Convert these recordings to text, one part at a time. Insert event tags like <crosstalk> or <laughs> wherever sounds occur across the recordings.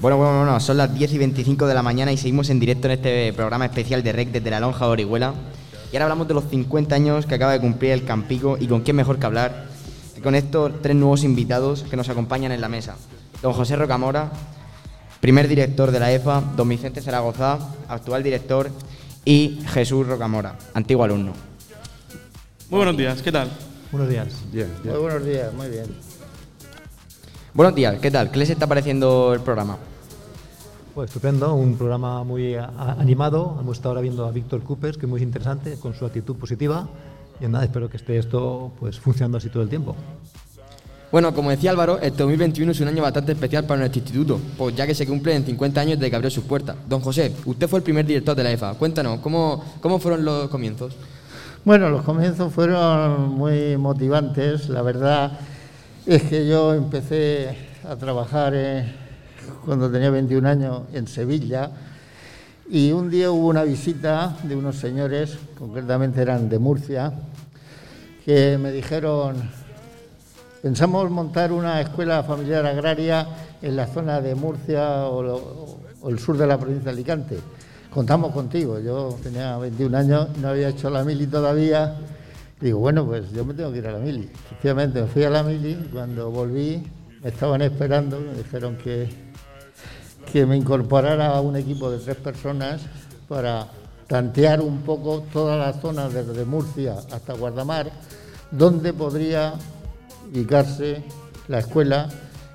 Bueno, bueno, bueno, son las 10 y 25 de la mañana y seguimos en directo en este programa especial de REC desde la Lonja de Orihuela. Y ahora hablamos de los 50 años que acaba de cumplir el Campico y con quién mejor que hablar que con estos tres nuevos invitados que nos acompañan en la mesa. Don José Rocamora, primer director de la EFA, don Vicente Zaragoza, actual director, y Jesús Rocamora, antiguo alumno. Muy buenos días, ¿qué tal? Buenos días. Bien, Muy buenos días, muy bien. Buenos días, ¿qué tal? ¿Qué les está pareciendo el programa? Pues estupendo, un programa muy animado. Hemos estado ahora viendo a Víctor Coopers, que es muy interesante, con su actitud positiva. Y nada, espero que esté esto pues funcionando así todo el tiempo. Bueno, como decía Álvaro, el 2021 es un año bastante especial para nuestro instituto, pues ya que se cumplen 50 años de que abrió sus puertas. Don José, usted fue el primer director de la EFA. Cuéntanos, ¿cómo, cómo fueron los comienzos? Bueno, los comienzos fueron muy motivantes. La verdad es que yo empecé a trabajar eh, cuando tenía 21 años en Sevilla y un día hubo una visita de unos señores, concretamente eran de Murcia, que me dijeron Pensamos montar una escuela familiar agraria en la zona de Murcia o, el sur de la provincia de Alicante. Contamos contigo, yo tenía 21 años, no había hecho la mili todavía. Digo, bueno, pues yo me tengo que ir a la mili. Efectivamente, me fui a la mili, cuando volví me estaban esperando, me dijeron que, que me incorporara a un equipo de tres personas para tantear un poco toda la zona desde Murcia hasta Guardamar, donde podría ubicarse la escuela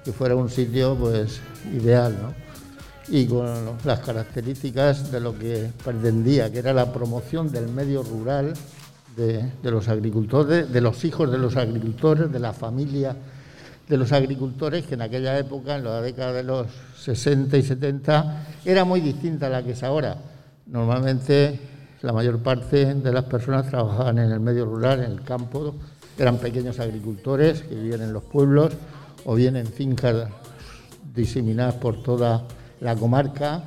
que fuera un sitio pues ideal, ¿no? Y con las características de lo que pretendía, que era la promoción del medio rural, de, los agricultores, de los hijos de los agricultores, de la familia de los agricultores, que en aquella época, en la década de los 60 y 70, era muy distinta a la que es ahora. Normalmente la mayor parte de las personas trabajaban en el medio rural, en el campo, eran pequeños agricultores que vivían en los pueblos o bien en fincas diseminadas por toda la comarca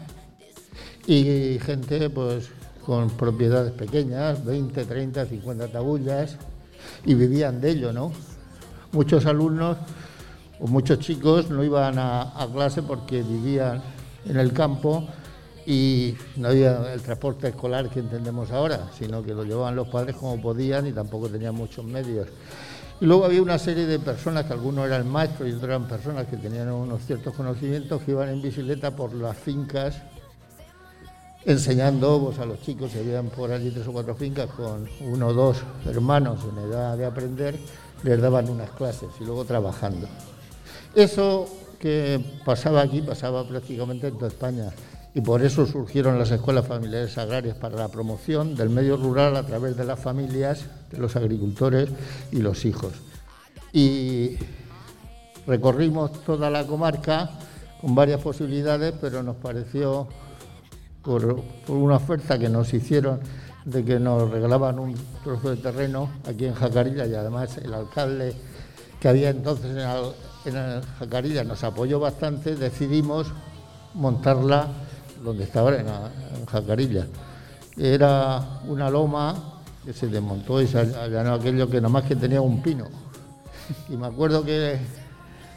y gente pues con propiedades pequeñas, 20, 30, 50 tabullas y vivían de ello, ¿no? Muchos alumnos o muchos chicos no iban a, clase porque vivían en el campo y no había el transporte escolar que entendemos ahora, sino que lo llevaban los padres como podían y tampoco tenían muchos medios. Y luego había una serie de personas, que algunos eran maestros y otros eran personas que tenían unos ciertos conocimientos, que iban en bicicleta por las fincas enseñando pues, a los chicos, si habían por allí tres o cuatro fincas con uno o dos hermanos en edad de aprender, les daban unas clases y luego trabajando. Eso que pasaba aquí pasaba prácticamente en toda España y por eso surgieron las escuelas familiares agrarias para la promoción del medio rural a través de las familias, de los agricultores y los hijos. Y recorrimos toda la comarca con varias posibilidades, pero nos pareció, por, una oferta que nos hicieron de que nos regalaban un trozo de terreno aquí en Jacarilla y además el alcalde que había entonces en, en Jacarilla nos apoyó bastante, decidimos montarla donde estaba en, en Jacarilla. Era una loma que se desmontó y se allanó aquello que nomás que tenía un pino. Y me acuerdo que...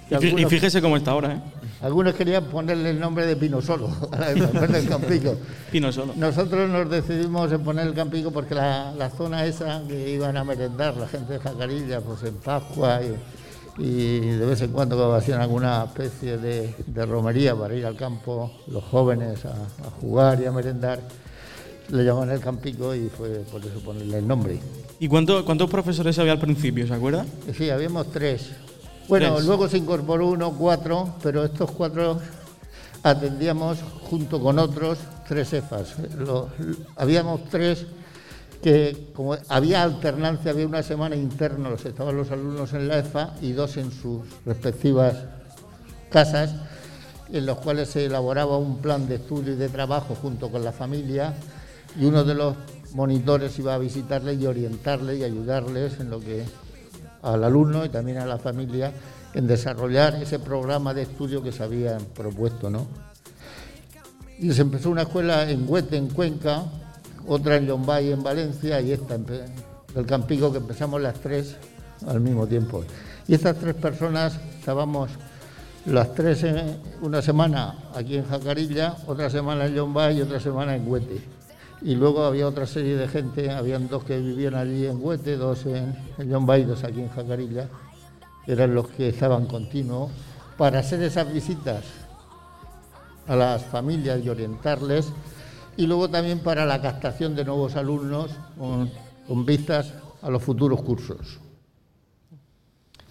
y, fíjese cómo está ahora, ¿eh? Algunos querían ponerle el nombre de Pino Solo, <laughs> el Campico. Pino Solo. Nosotros nos decidimos en poner el Campico porque la, la, zona esa que iban a merendar la gente de Jacarilla, pues en Pascua y y de vez en cuando hacían alguna especie de, romería para ir al campo los jóvenes a, jugar y a merendar. Le llamaban el Campico y fue por eso ponerle el nombre. ¿Y cuánto, cuántos profesores había al principio, se acuerda? Sí, habíamos tres. Bueno, luego se incorporó uno, cuatro, pero estos cuatro atendíamos junto con otros tres EFAs. habíamos tres que como había alternancia, había una semana interna, los estaban los alumnos en la EFA y dos en sus respectivas casas, en los cuales se elaboraba un plan de estudio y de trabajo junto con la familia y uno de los monitores iba a visitarles y orientarles y ayudarles en lo que al alumno y también a la familia en desarrollar ese programa de estudio que se habían propuesto, ¿no? Y se empezó una escuela en Huete, en Cuenca, otra en Lombay en Valencia y esta en el Campico que empezamos las tres al mismo tiempo. Y estas tres personas estábamos las tres una semana aquí en Jacarilla, otra semana en Yombay y otra semana en Huete. Y luego había otra serie de gente, habían dos que vivían allí en Huete, dos en, en Yombay y dos aquí en Jacarilla, eran los que estaban continuos, para hacer esas visitas a las familias y orientarles, y luego también para la captación de nuevos alumnos con, con vistas a los futuros cursos.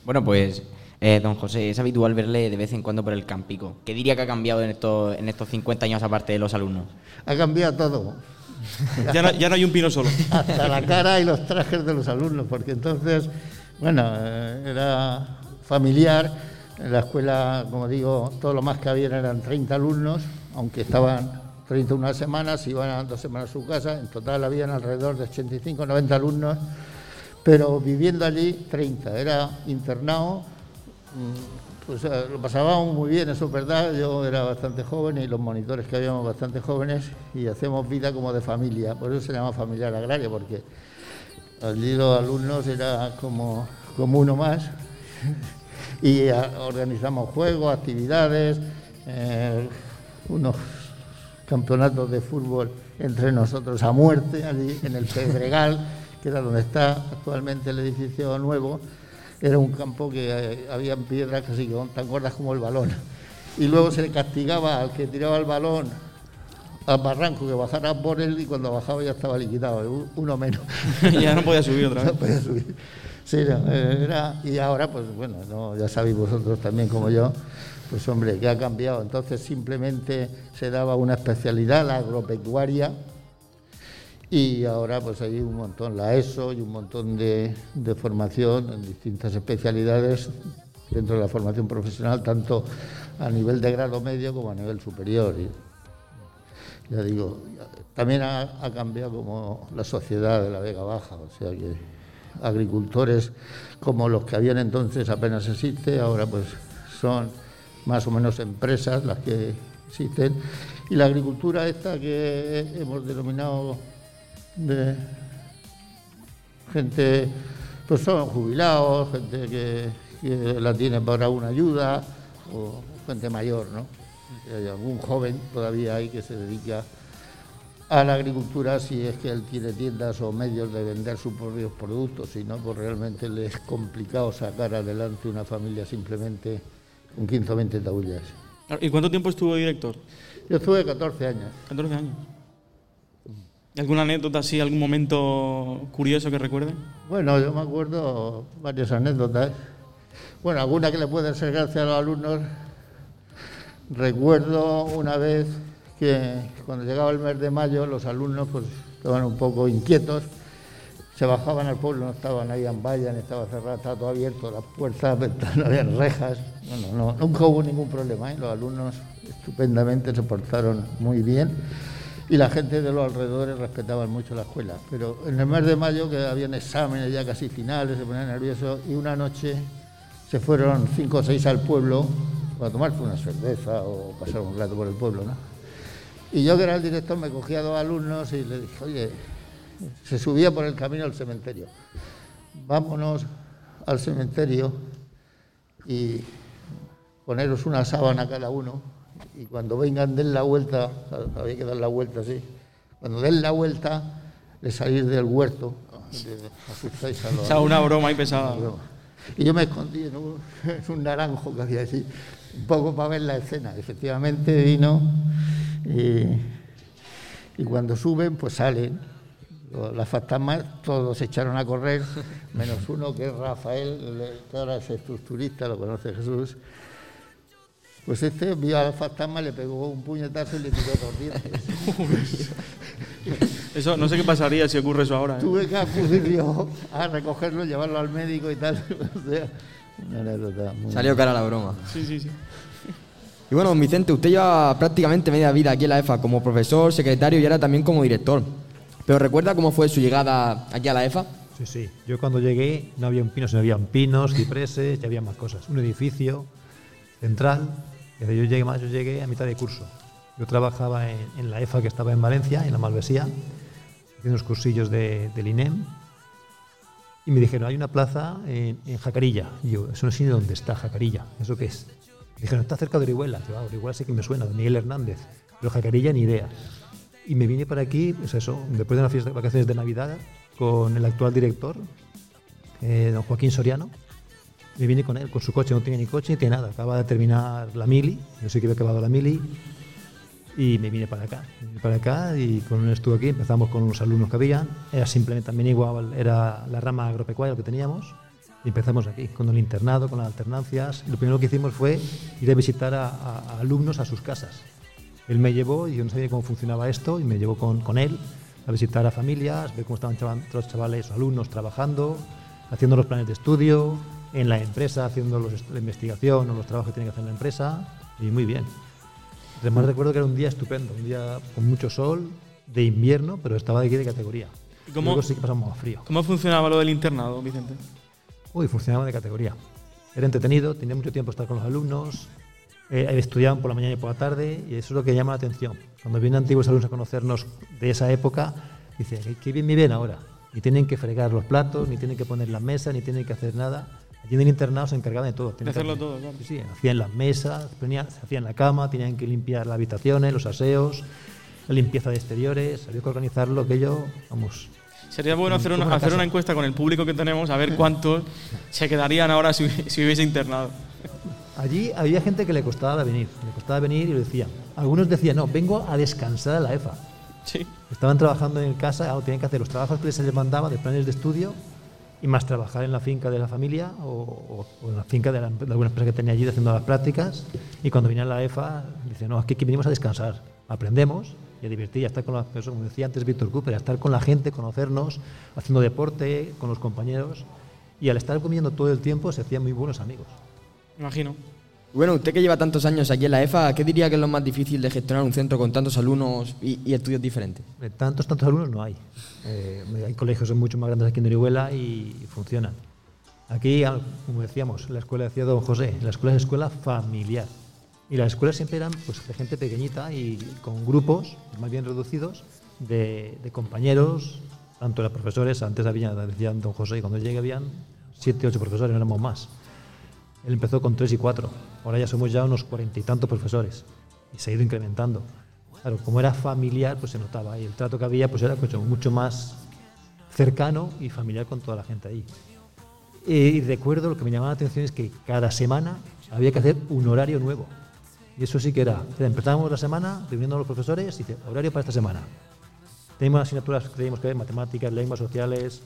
Bueno, pues eh, don José, es habitual verle de vez en cuando por el Campico. ¿Qué diría que ha cambiado en estos, en estos 50 años aparte de los alumnos? Ha cambiado todo. Ya no, hay un pino solo. <laughs> Hasta la cara y los trajes de los alumnos, porque entonces, bueno, eh, era familiar. En la escuela, como digo, todo lo más que había eran 30 alumnos, aunque estaban 31 semanas, iban a dos semanas a su casa. En total habían alrededor de 85, 90 alumnos, pero viviendo allí 30. Era internado Mm, pues lo pasábamos muy bien, eso es verdad. Yo era bastante joven y los monitores que habíamos bastante jóvenes y hacemos vida como de familia. Por eso se llama familiar agraria, porque allí los alumnos era como, como uno más. <laughs> y organizamos juegos, actividades, eh, unos campeonatos de fútbol entre nosotros a muerte, allí en el Pedregal, que era donde está actualmente el edificio nuevo era un campo que eh, había piedras casi tan gordas como el balón. Y luego se le castigaba al que tiraba el balón al barranco que bajara por él y cuando bajaba ya estaba liquidado, uno menos. <laughs> ya no podía subir otra vez. <laughs> No podía subir. Sí, eh, era, y ahora, pues bueno, ya sabéis vosotros también como yo, pues hombre, que ha cambiado. Entonces simplemente se daba una especialidad, la agropecuaria, y ahora pues hay un montón, la ESO y un montón de, formación en distintas especialidades dentro de la formación profesional, tanto a nivel de grado medio como a nivel superior. Ya digo, también ha, cambiado como la sociedad de la Vega Baja, o sea que agricultores como los que habían entonces apenas existe, ahora pues son más o menos empresas las que existen. Y la agricultura esta que hemos denominado de gente, pues son jubilados, gente que, la tiene para una ayuda, o gente mayor, ¿no? Hay algún joven todavía hay que se dedica a la agricultura si es que él tiene tiendas o medios de vender sus propios productos, si no, pues realmente le es complicado sacar adelante una familia simplemente con 15 o 20 taullas. ¿Y cuánto tiempo estuvo director? Yo estuve 14 años. 14 años. ¿Alguna anécdota así, algún momento curioso que recuerde? Bueno, yo me acuerdo varias anécdotas. Bueno, alguna que le pueden ser gracias a los alumnos. Recuerdo una vez que cuando llegaba el mes de mayo los alumnos pues estaban un poco inquietos, se bajaban al pueblo, no estaban ahí en valla, estaba cerrado, estaba todo abierto, las puertas, <laughs> no había rejas, no, no, nunca hubo ningún problema, ¿eh? los alumnos estupendamente se portaron muy bien y la gente de los alrededores respetaban mucho la escuela. Pero en el mes de mayo, que habían exámenes ya casi finales, se ponían nerviosos, y una noche se fueron cinco o seis al pueblo para tomarse una cerveza o pasar un rato por el pueblo, ¿no? Y yo, que era el director, me cogía a dos alumnos y le dije, oye, se subía por el camino al cementerio. Vámonos al cementerio y poneros una sábana cada uno y cuando vengan den la vuelta, había que dar la vuelta así, cuando den la vuelta, de salir del huerto, asustáis a los... O una broma y pesada. Y yo me escondí en un, naranjo que había así, un poco para ver la escena. Efectivamente vino y, cuando suben, pues salen. Las fantasmas todos se echaron a correr, menos uno que es Rafael, que ahora es estructurista, lo conoce Jesús, pues este vio al fantasma, le pegó un puñetazo y le tiró dos dientes. <laughs> eso, no sé qué pasaría si ocurre eso ahora. ¿eh? Tuve que acudir yo a recogerlo, llevarlo al médico y tal. <laughs> Salió cara la broma. Sí, sí, sí. Y bueno, Vicente, usted lleva prácticamente media vida aquí en la EFA como profesor, secretario y ahora también como director. ¿Pero recuerda cómo fue su llegada aquí a la EFA? Sí, sí. Yo cuando llegué no había un pino, sino habían pinos, cipreses, ya había más cosas. Un edificio central yo llegué, más, yo llegué a mitad de curso. Yo trabajaba en, la EFA que estaba en Valencia, en la Malvesía, haciendo unos cursillos de, del INEM. Y me dijeron, hay una plaza en, Jacarilla. Y yo, eso no sé ni dónde está Jacarilla. ¿Eso qué es? Dijeron, está cerca de Orihuela. Yo, ah, Orihuela sí que me suena, de Miguel Hernández. Pero Jacarilla ni idea. Y me vine para aquí, pues eso, después de unas fiestas, vacaciones de Navidad, con el actual director, eh, don Joaquín Soriano. Me vine con él, con su coche, no tenía ni coche ni tenía nada. Acaba de terminar la mili, yo sí que había acabado la mili, y me vine para acá. Me vine para acá y con él estuve aquí, empezamos con los alumnos que había, era simplemente también igual, era la rama agropecuaria que teníamos, y empezamos aquí, con el internado, con las alternancias. Lo primero que hicimos fue ir a visitar a, a- a alumnos a sus casas. Él me llevó, y yo no sabía cómo funcionaba esto, y me llevó con, con él a visitar a familias, ver cómo estaban chaval- los chavales, los alumnos trabajando, haciendo los planes de estudio, en la empresa, haciendo los la investigación o los trabajos que tiene que hacer en la empresa, y muy bien. Además recuerdo que era un día estupendo, un día con mucho sol, de invierno, pero estaba de aquí de categoría. ¿Y cómo- Luego sí que pasamos más frío. ¿Cómo funcionaba lo del internado, Vicente? Uy, funcionaba de categoría. Era entretenido, tenía mucho tiempo estar con los alumnos, eh, estudiaban por la mañana y por la tarde, y eso es lo que llama la atención. Cuando vienen antiguos alumnos a conocernos de esa época, dicen, "Qué- qué bien me ven ahora. Ni tienen que fregar los platos, ni tienen que poner las mesas, ni tienen que hacer nada. Allí en el internado se encargaban de todo. De Tenían que hacerlo hacer- todo, claro. Sí, sí, hacían las mesas, se hacían la cama, tenían que limpiar las habitaciones, los aseos, la limpieza de exteriores, había que organizarlo, aquello, vamos, Sería bueno hacer una, una hacer una encuesta con el público que tenemos, a ver cuántos se quedarían ahora si, si hubiese internado. Allí había gente que le costaba venir, le costaba venir y lo decían. Algunos decían, no, vengo a descansar a la EFA. Sí. Estaban trabajando en casa, tenían que hacer los trabajos que se les mandaba de planes de estudio y más trabajar en la finca de la familia o, en la finca de, la- de alguna empresa que tenía allí haciendo las prácticas. Y cuando venía la EFA, dicen, no, aquí, aquí venimos a descansar, aprendemos y a divertir, a estar con la, eso, como decía antes Víctor Cooper, a estar con la gente, conocernos, haciendo deporte con los compañeros. Y al estar comiendo todo el tiempo se hacían muy buenos amigos. Imagino. Bueno, usted que lleva tantos años aquí en la EFA, ¿qué diría que es lo más difícil de gestionar un centro con tantos alumnos y, y estudios diferentes? Tantos, tantos alumnos no hay. Eh, hay colegios son mucho más grandes aquí en Orihuela y, funcionan. Aquí, como decíamos, la escuela decía don José, la escuela es escuela familiar. Y las escuelas siempre eran pues, de gente pequeñita y con grupos más bien reducidos de, de compañeros, tanto de profesores, antes había, decía don José, y cuando llegué habían siete, ocho profesores, no éramos más. Él empezó con tres y cuatro. Ahora ya somos ya unos cuarenta y tantos profesores. Y se ha ido incrementando. Claro, como era familiar, pues se notaba. Y el trato que había pues era mucho, mucho más cercano y familiar con toda la gente ahí. Y recuerdo, lo que me llamaba la atención es que cada semana había que hacer un horario nuevo. Y eso sí que era. Empezábamos la semana reuniendo a los profesores y dice, horario para esta semana. Teníamos asignaturas que teníamos que ver, matemáticas, lenguas sociales,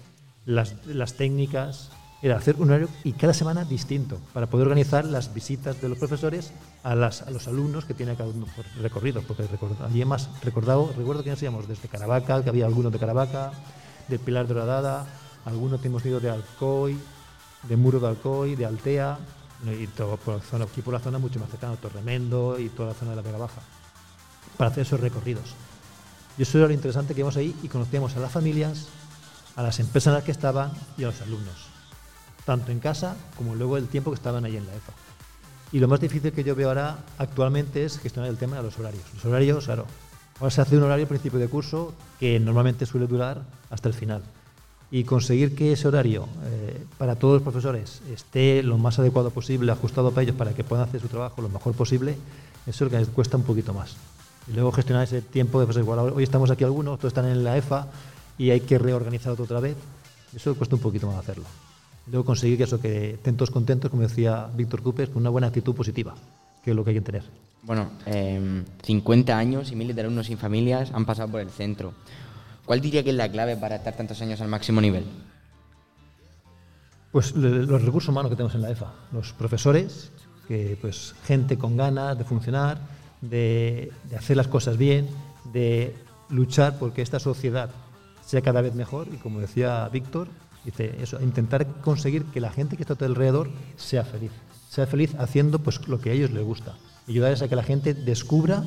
las, las técnicas. Era hacer un horario y cada semana distinto para poder organizar las visitas de los profesores a, las, a los alumnos que tiene cada uno por recorrido. Porque record- allí más recordado, recuerdo que nos íbamos desde Caravaca, que había algunos de Caravaca, de Pilar de Horadada, algunos que hemos ido de Alcoy, de Muro de Alcoy, de Altea, y todo por la zona, aquí por la zona mucho más cercana, Torremendo y toda la zona de la Vega Baja, para hacer esos recorridos. Y eso era lo interesante que íbamos ahí y conocíamos a las familias, a las empresas en las que estaban y a los alumnos, tanto en casa como luego el tiempo que estaban ahí en la EFA. Y lo más difícil que yo veo ahora actualmente es gestionar el tema de los horarios. Los horarios, claro, ahora se hace un horario principio de curso que normalmente suele durar hasta el final. Y conseguir que ese horario eh, para todos los profesores esté lo más adecuado posible, ajustado para ellos, para que puedan hacer su trabajo lo mejor posible, eso es lo que cuesta un poquito más. Y luego gestionar ese tiempo, de, pues igual hoy estamos aquí algunos, todos están en la EFA y hay que reorganizar otra vez, eso cuesta un poquito más hacerlo. Luego conseguir que eso, que estén todos contentos, como decía Víctor Cooper, con una buena actitud positiva, que es lo que hay que tener. Bueno, eh, 50 años y miles de alumnos sin familias han pasado por el centro. ¿Cuál diría que es la clave para estar tantos años al máximo nivel? Pues los recursos humanos que tenemos en la EFA, los profesores, que pues gente con ganas de funcionar, de, de hacer las cosas bien, de luchar porque esta sociedad sea cada vez mejor y como decía Víctor, dice eso, intentar conseguir que la gente que está a tu alrededor sea feliz, sea feliz haciendo pues lo que a ellos les gusta, ayudarles a que la gente descubra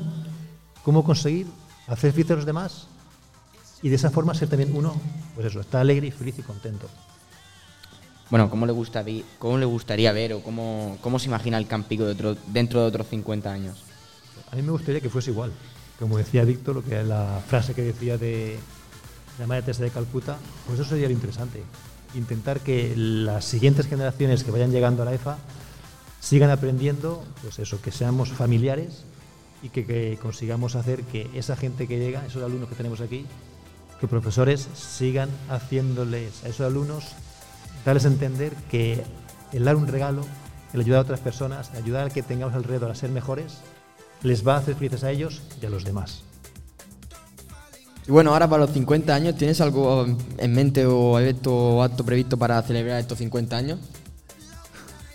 cómo conseguir hacer feliz a los demás y de esa forma ser también uno, pues eso, está alegre y feliz y contento. Bueno, ¿cómo le, gusta vi- cómo le gustaría ver o cómo, cómo se imagina el Campico de otro- dentro de otros 50 años? A mí me gustaría que fuese igual. Como decía Víctor, lo que la frase que decía de la Madre Teresa de Calcuta, pues eso sería lo interesante. Intentar que las siguientes generaciones que vayan llegando a la EFA sigan aprendiendo, pues eso, que seamos familiares y que, consigamos hacer que esa gente que llega, esos alumnos que tenemos aquí, que profesores sigan haciéndoles a esos alumnos, darles a entender que el dar un regalo, el ayudar a otras personas, el ayudar al que tengamos alrededor a ser mejores, les va a hacer felices a ellos y a los demás. Y bueno, ahora para los 50 años, ¿tienes algo en mente o evento o acto previsto para celebrar estos 50 años?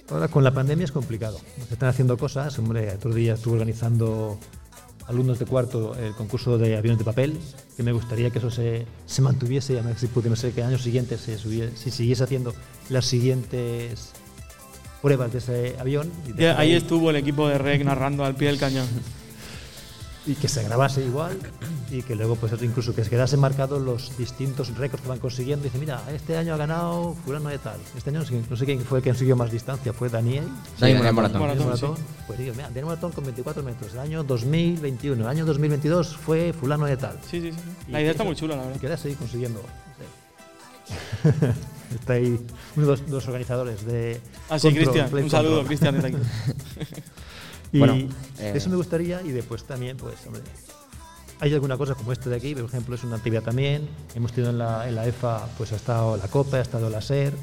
Ahora con la pandemia es complicado. Se están haciendo cosas. Hombre, otro día estuve organizando alumnos de cuarto el concurso de aviones de papel, que me gustaría que eso se, se mantuviese, a ver si pudiera ser que años siguientes se subiese, si siguiese haciendo las siguientes pruebas de ese avión. y Ya, dejar ahí estuvo el equipo de REC narrando al pie del cañón. <laughs> y que se grabase igual y que luego pues incluso que se quedasen marcados los distintos récords que van consiguiendo. Dice, mira, este año ha ganado fulano de tal. Este año no sé quién fue el que consiguió más distancia, fue Daniel. Daniel sí. Moratón. Pues digo, mira, Daniel Moratón con 24 metros. El año 2021, el año 2022 fue fulano de tal. Sí, sí, sí. Y La idea está eso- muy chula, la Y verdad. quedas ahí consiguiendo. <laughs> Está ahí uno de los, de los organizadores de. Ah, sí, Cristian. Un saludo. Cristian, desde aquí. <laughs> Y Bueno, eh, eso me gustaría y después también, pues, hombre, hay alguna cosa como este de aquí, por ejemplo, es una actividad también. Hemos tenido en la, en la EFA, pues ha estado la COPA, ha estado la SER,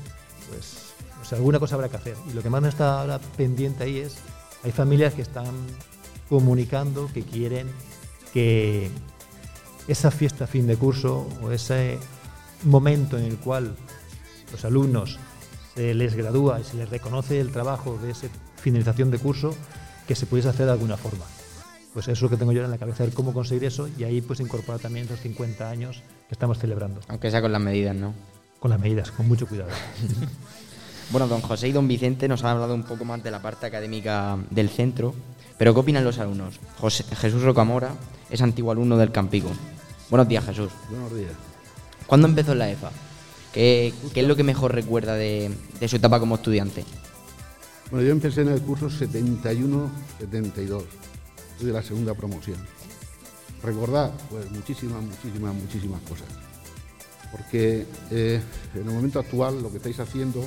pues, o sea, alguna cosa habrá que hacer. Y lo que más me está ahora pendiente ahí es, hay familias que están comunicando que quieren que esa fiesta fin de curso o ese momento en el cual los alumnos se les gradúa y se les reconoce el trabajo de esa finalización de curso, que se pudiese hacer de alguna forma. Pues eso es lo que tengo yo en la cabeza, ver cómo conseguir eso y ahí pues incorporar también esos 50 años que estamos celebrando, Aunque sea con las medidas, ¿no? con las medidas, con mucho cuidado. <laughs> Bueno, don José y don Vicente nos han hablado un poco más de la parte académica del centro, pero ¿qué opinan los alumnos? José- Jesús Rocamora es antiguo alumno del Campico. Buenos días, Jesús. Buenos días. ¿Cuándo empezó en la EFA? ¿Qué, qué es lo que mejor recuerda de, de su etapa como estudiante? Bueno, yo empecé en el curso 71-72. Soy de la segunda promoción. Recordar, pues muchísimas, muchísimas, muchísimas cosas. Porque eh, en el momento actual lo que estáis haciendo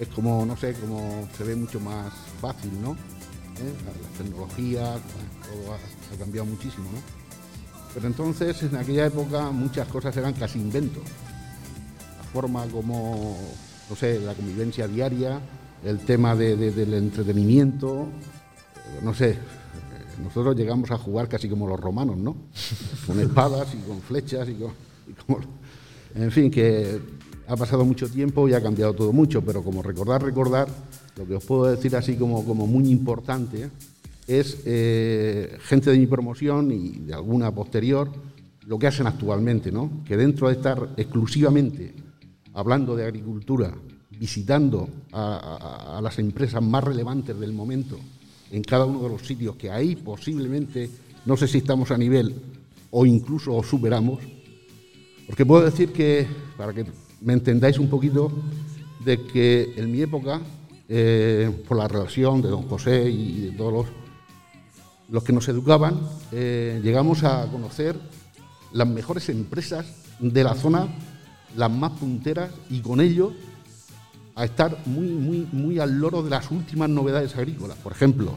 es como, no sé, como se ve mucho más fácil, ¿no? ¿Eh? Las tecnologías, todo ha, ha cambiado muchísimo, ¿no? Pero entonces, en aquella época, muchas cosas eran casi inventos. La forma como, no sé, la convivencia diaria, el tema de- de- del entretenimiento, no sé, nosotros llegamos a jugar casi como los romanos, ¿no? Con espadas y con flechas y con... en fin, que ha pasado mucho tiempo y ha cambiado todo mucho, pero como recordar, recordar, lo que os puedo decir así como, como muy importante es eh, gente de mi promoción y de alguna posterior, lo que hacen actualmente, ¿no? Que dentro de estar exclusivamente hablando de agricultura, visitando a, las empresas más relevantes del momento en cada uno de los sitios que ahí posiblemente, no sé si estamos a nivel o incluso os superamos, porque puedo decir que, para que me entendáis un poquito, de que en mi época, eh, por la relación de don José y de todos los, los que nos educaban, eh, llegamos a conocer las mejores empresas de la zona, las más punteras, y con ello a estar muy, muy, muy al loro de las últimas novedades agrícolas. Por ejemplo,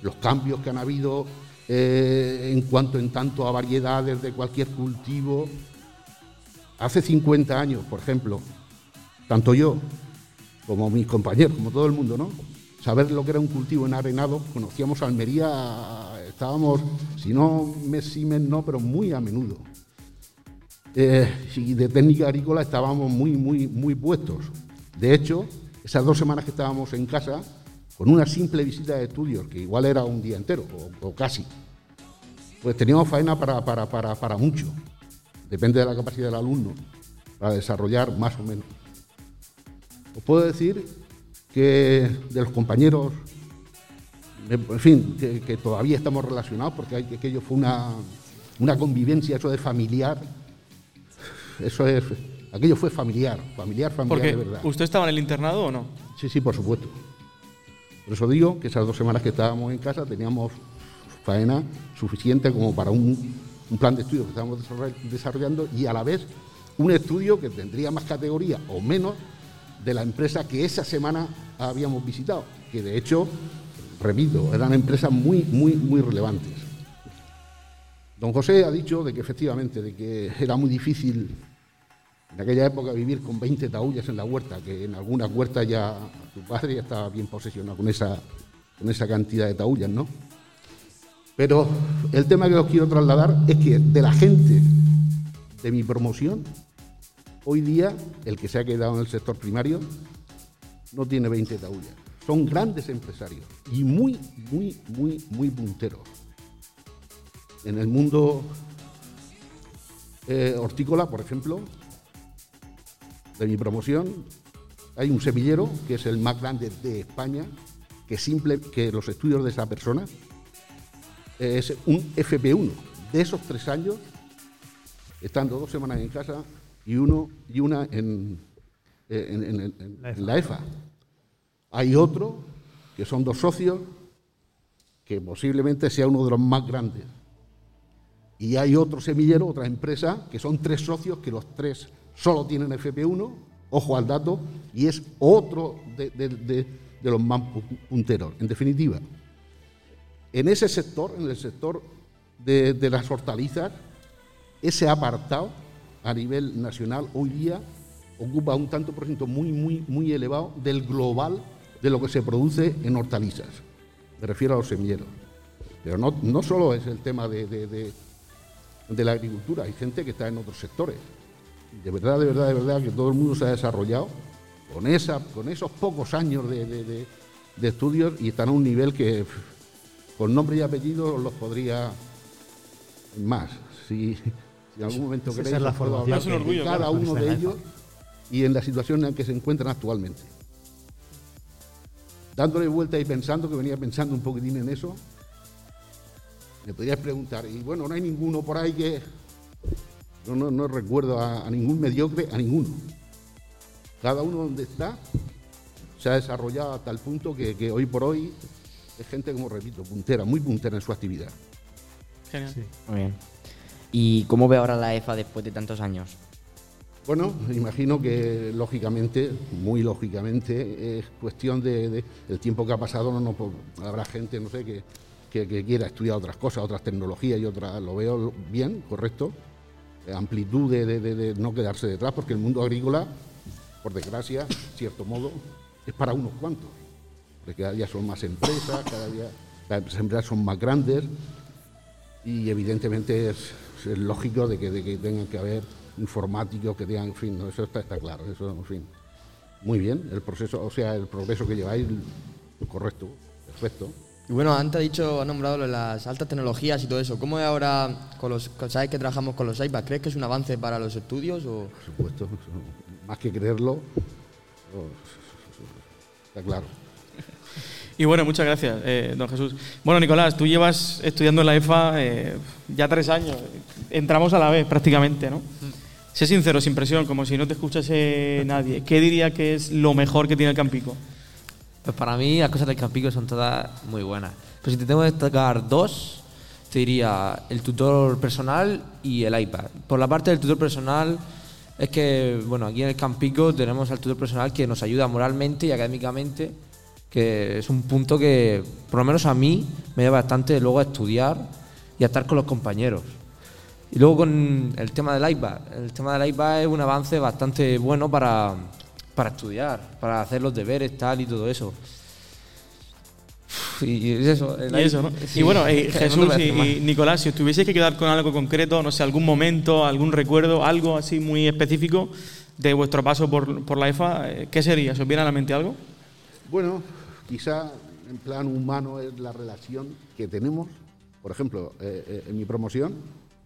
los cambios que han habido eh, en cuanto en tanto a variedades de cualquier cultivo. Hace 50 años, por ejemplo, tanto yo como mis compañeros, como todo el mundo, ¿no? Saber lo que era un cultivo en arenado, conocíamos Almería, estábamos, si no mes y mes no, pero muy a menudo. Eh, y de técnica agrícola estábamos muy, muy, muy puestos. De hecho, esas dos semanas que estábamos en casa, con una simple visita de estudios, que igual era un día entero, o, casi, pues teníamos faena para, para, para, para mucho. Depende de la capacidad del alumno, para desarrollar más o menos. Os puedo decir que de los compañeros, en fin, que, todavía estamos relacionados, porque aquello fue una, una convivencia, eso de familiar, eso es, aquello fue familiar, familiar, familiar Porque de verdad. ¿usted estaba en el internado o no? Sí, sí, por supuesto. Por eso digo que esas dos semanas que estábamos en casa teníamos faena suficiente como para un, un plan de estudio que estábamos desarroll- desarrollando y a la vez un estudio que tendría más categoría o menos, de la empresa que esa semana habíamos visitado, que de hecho, repito, eran empresas muy, muy, muy relevantes. Don José ha dicho de que efectivamente, de que era muy difícil en aquella época vivir con 20 taullas en la huerta, que en algunas huertas ya tu padre ya estaba bien posesionado con esa, con esa cantidad de taullas, ¿no? Pero el tema que os quiero trasladar es que de la gente de mi promoción, hoy día el que se ha quedado en el sector primario no tiene 20 taullas. Son grandes empresarios y muy, muy, muy, muy punteros. En el mundo eh, hortícola, por ejemplo, de mi promoción, hay un semillero que es el más grande de España, que, simple, que los estudios de esa persona es un FP1. De esos tres años, estando dos semanas en casa y, uno, y una en, en la EFA. Hay otro, que son dos socios, que posiblemente sea uno de los más grandes. Y hay otro semillero, otra empresa, que son tres socios, que los tres solo tienen FP1, ojo al dato, y es otro de, los más punteros. En definitiva, en ese sector, en el sector de, las hortalizas, ese apartado a nivel nacional hoy día ocupa un tanto por ciento muy, muy, muy elevado del global de lo que se produce en hortalizas. Me refiero a los semilleros. Pero no, no solo es el tema de, de la agricultura, hay gente que está en otros sectores. De verdad, de verdad, de verdad que todo el mundo se ha desarrollado con, esa, con esos pocos años de, estudios y están a un nivel que con nombre y apellido los podría más. Si, en algún momento queréis, la puedo hablar de cada uno de ellos y en la situación en la que se encuentran actualmente. Dándole vuelta y pensando, que venía pensando un poquitín en eso, me podrías preguntar, y bueno, no hay ninguno por ahí que... No, no, recuerdo a, ningún mediocre, a ninguno. Cada uno donde está se ha desarrollado a tal punto que, hoy por hoy es gente, como repito, puntera, muy puntera en su actividad. Genial. Muy bien. ¿Y cómo ve ahora la EFA después de tantos años? Bueno, imagino que lógicamente, muy lógicamente, es cuestión de, el tiempo que ha pasado, no, no, habrá gente, no sé, que, que, quiera estudiar otras cosas, otras tecnologías y otras, lo veo bien, correcto, amplitud de, no quedarse detrás, porque el mundo agrícola, por desgracia, cierto modo, es para unos cuantos, porque cada día son más empresas, cada día las empresas son más grandes y evidentemente es, lógico de que, tengan que haber informáticos que tengan, en fin, eso está, está claro, eso, en fin. Muy bien, el proceso, o sea, el progreso que lleváis, correcto, perfecto. Y bueno, antes ha dicho, ha nombrado las altas tecnologías y todo eso. ¿Cómo es ahora, con los, sabes que trabajamos con los iPads? ¿Crees que es un avance para los estudios? O? Por supuesto, <laughs> más que creerlo, está claro. Y bueno, muchas gracias, eh, don Jesús. Bueno, Nicolás, tú llevas estudiando en la EFA eh, ya tres años. Entramos a la vez prácticamente, ¿no? Sé sincero, sin presión, como si no te escuchase nadie. ¿Qué diría que es lo mejor que tiene el Campico? Pues para mí las cosas del Campico son todas muy buenas. Pero si te tengo que destacar dos, te diría el tutor personal y el iPad. Por la parte del tutor personal, es que, bueno, aquí en el Campico tenemos al tutor personal que nos ayuda moralmente y académicamente, que es un punto que, por lo menos a mí, me lleva bastante luego a estudiar y a estar con los compañeros. Y luego con el tema del iPad. El tema del iPad es un avance bastante bueno para, para estudiar, para hacer los deberes, tal y todo eso. Y, eso. Y, bueno, eh, Jesús y, Nicolás, si os tuvieseis que quedar con algo concreto, no sé, algún momento, algún recuerdo, algo así muy específico de vuestro paso por, por la EFA, eh, ¿qué sería? ¿Se os viene a la mente algo? Bueno, quizá en plan humano es la relación que tenemos. Por ejemplo, eh, en mi promoción,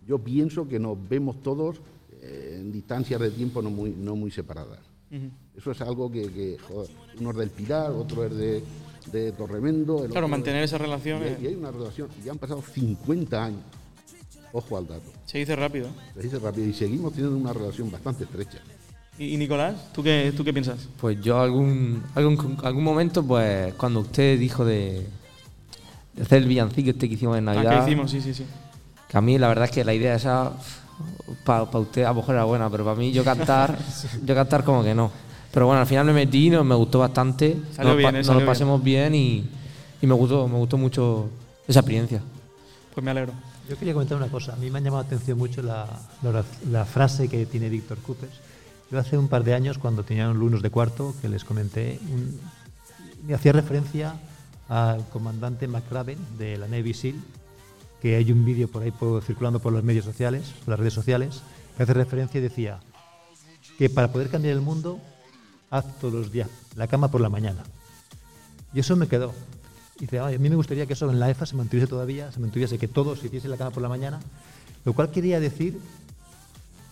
yo pienso que nos vemos todos en distancias de tiempo no muy, no muy separadas. Eso es algo que, uno es del Pilar, otro es de, de Torremendo. claro, mantener esa relación. Y, hay una relación, ya han pasado 50 años. Ojo al dato. Se dice rápido. Se dice rápido y seguimos teniendo una relación bastante estrecha. ¿Y, Nicolás, ¿tú qué, tú qué piensas? Pues yo algún, algún, algún momento, pues cuando usted dijo de, hacer el villancico este que hicimos en Navidad. Ah, que hicimos, sí, sí, sí. Que a mí la verdad es que la idea esa para usted a lo mejor era buena, pero para mí yo cantar, yo cantar como que no. Pero bueno, al final me metí, no, me gustó bastante. Salió nos, bien, pa- eh, nos salió lo pasemos bien, y, y me gustó, me gustó mucho esa experiencia. Pues me alegro. Yo quería comentar una cosa. A mí me ha llamado la atención mucho la, la la frase que tiene Víctor Coopers. Yo hace un par de años, cuando tenía alumnos de cuarto, que les comenté, un- me hacía referencia al comandante McRaven de la Navy SEAL, que hay un vídeo por ahí circulando por los medios sociales, las redes sociales, que hace referencia y decía que para poder cambiar el mundo, haz todos los días la cama por la mañana. Y eso me quedó. Y dice, "Ay, a mí me gustaría que eso en la EFA se mantuviese todavía, se mantuviese que todos hiciesen la cama por la mañana, lo cual quería decir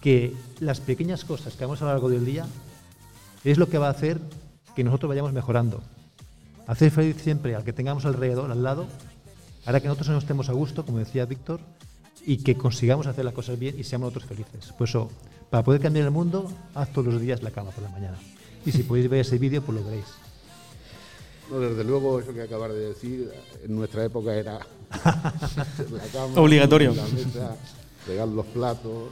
que las pequeñas cosas que hagamos a lo largo del día es lo que va a hacer que nosotros vayamos mejorando. Hacer feliz siempre al que tengamos alrededor, al lado, hará que nosotros no estemos a gusto, como decía Víctor, y que consigamos hacer las cosas bien y seamos nosotros felices. Por eso, para poder cambiar el mundo, haz todos los días la cama por la mañana. Y si <laughs> podéis ver ese vídeo, pues lo veréis. No, desde luego, eso que acabas de decir, en nuestra época era <laughs> <laughs> la cama, Obligatorio. la mesa, pegar los platos.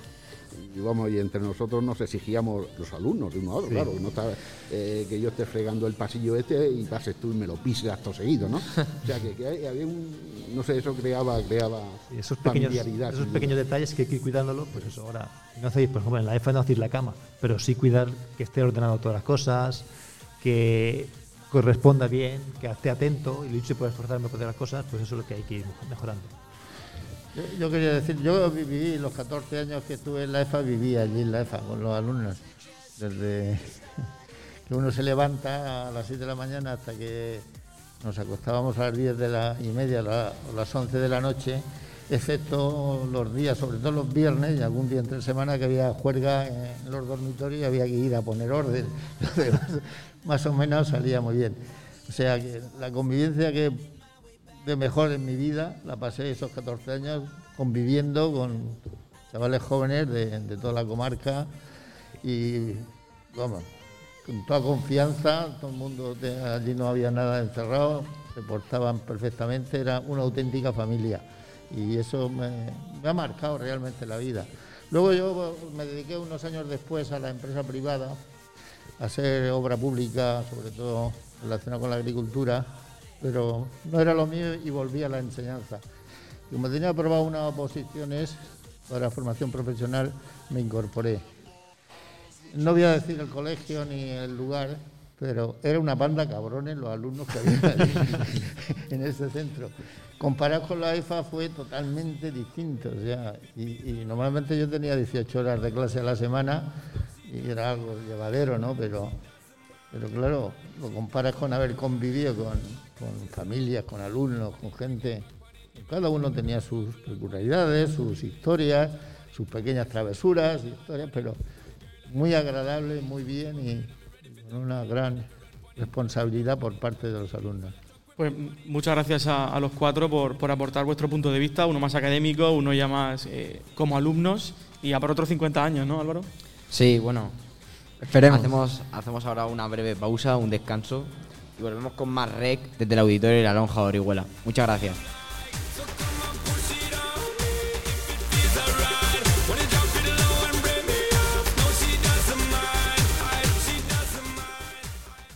Y vamos, y entre nosotros nos exigíamos los alumnos de uno a otro, claro, que no está, eh, que yo esté fregando el pasillo este y pases tú y me lo pises acto seguido, ¿no? O sea, que, había un, no sé, eso creaba, creaba esos pequeños, familiaridad. esos pequeños detalles que hay que ir cuidándolo, pues eso, ahora no hacéis, por ejemplo, en la EFA no hacéis la cama, pero sí cuidar que esté ordenado todas las cosas, que corresponda bien, que esté atento, y lo dicho por esforzarme por hacer las cosas, pues eso es lo que hay que ir mejorando. Yo, quería decir, yo viví los 14 años que estuve en la EFA, viví allí en la EFA con los alumnos. Desde <laughs> que uno se levanta a las 7 de la mañana hasta que nos acostábamos a las 10 de la, y media, la- o las 11 de la noche, excepto los días, sobre todo los viernes y algún día entre semana que había juerga en los dormitorios y había que ir a poner orden. <laughs> Más o menos salía muy bien. O sea que la convivencia que de mejor en mi vida, la pasé esos 14 años conviviendo con chavales jóvenes de, de toda la comarca y, vamos, con toda confianza, todo el mundo, allí no había nada encerrado, se portaban perfectamente, era una auténtica familia y eso me, me ha marcado realmente la vida. Luego yo me dediqué unos años después a la empresa privada, a hacer obra pública, sobre todo relacionada con la agricultura, pero no era lo mío y volví a la enseñanza. Como tenía aprobado unas oposiciones para formación profesional, me incorporé. No voy a decir el colegio ni el lugar, pero era una banda cabrones los alumnos que había <laughs> en ese centro. Comparado con la EFA fue totalmente distinto. o sea, y, y normalmente yo tenía 18 horas de clase a la semana y era algo llevadero, ¿no? Pero, pero claro, lo comparas con haber convivido con, con familias, con alumnos, con gente. Cada uno tenía sus peculiaridades, sus historias, sus pequeñas travesuras, historias, pero muy agradable, muy bien y, con una gran responsabilidad por parte de los alumnos. Pues muchas gracias a, a los cuatro por, por aportar vuestro punto de vista, uno más académico, uno ya más eh, como alumnos y a por otros 50 años, ¿no, Álvaro? Sí, bueno. Esperemos. Hacemos, hacemos ahora una breve pausa, un descanso y volvemos con más rec desde el auditorio de la Lonja de Orihuela. Muchas gracias.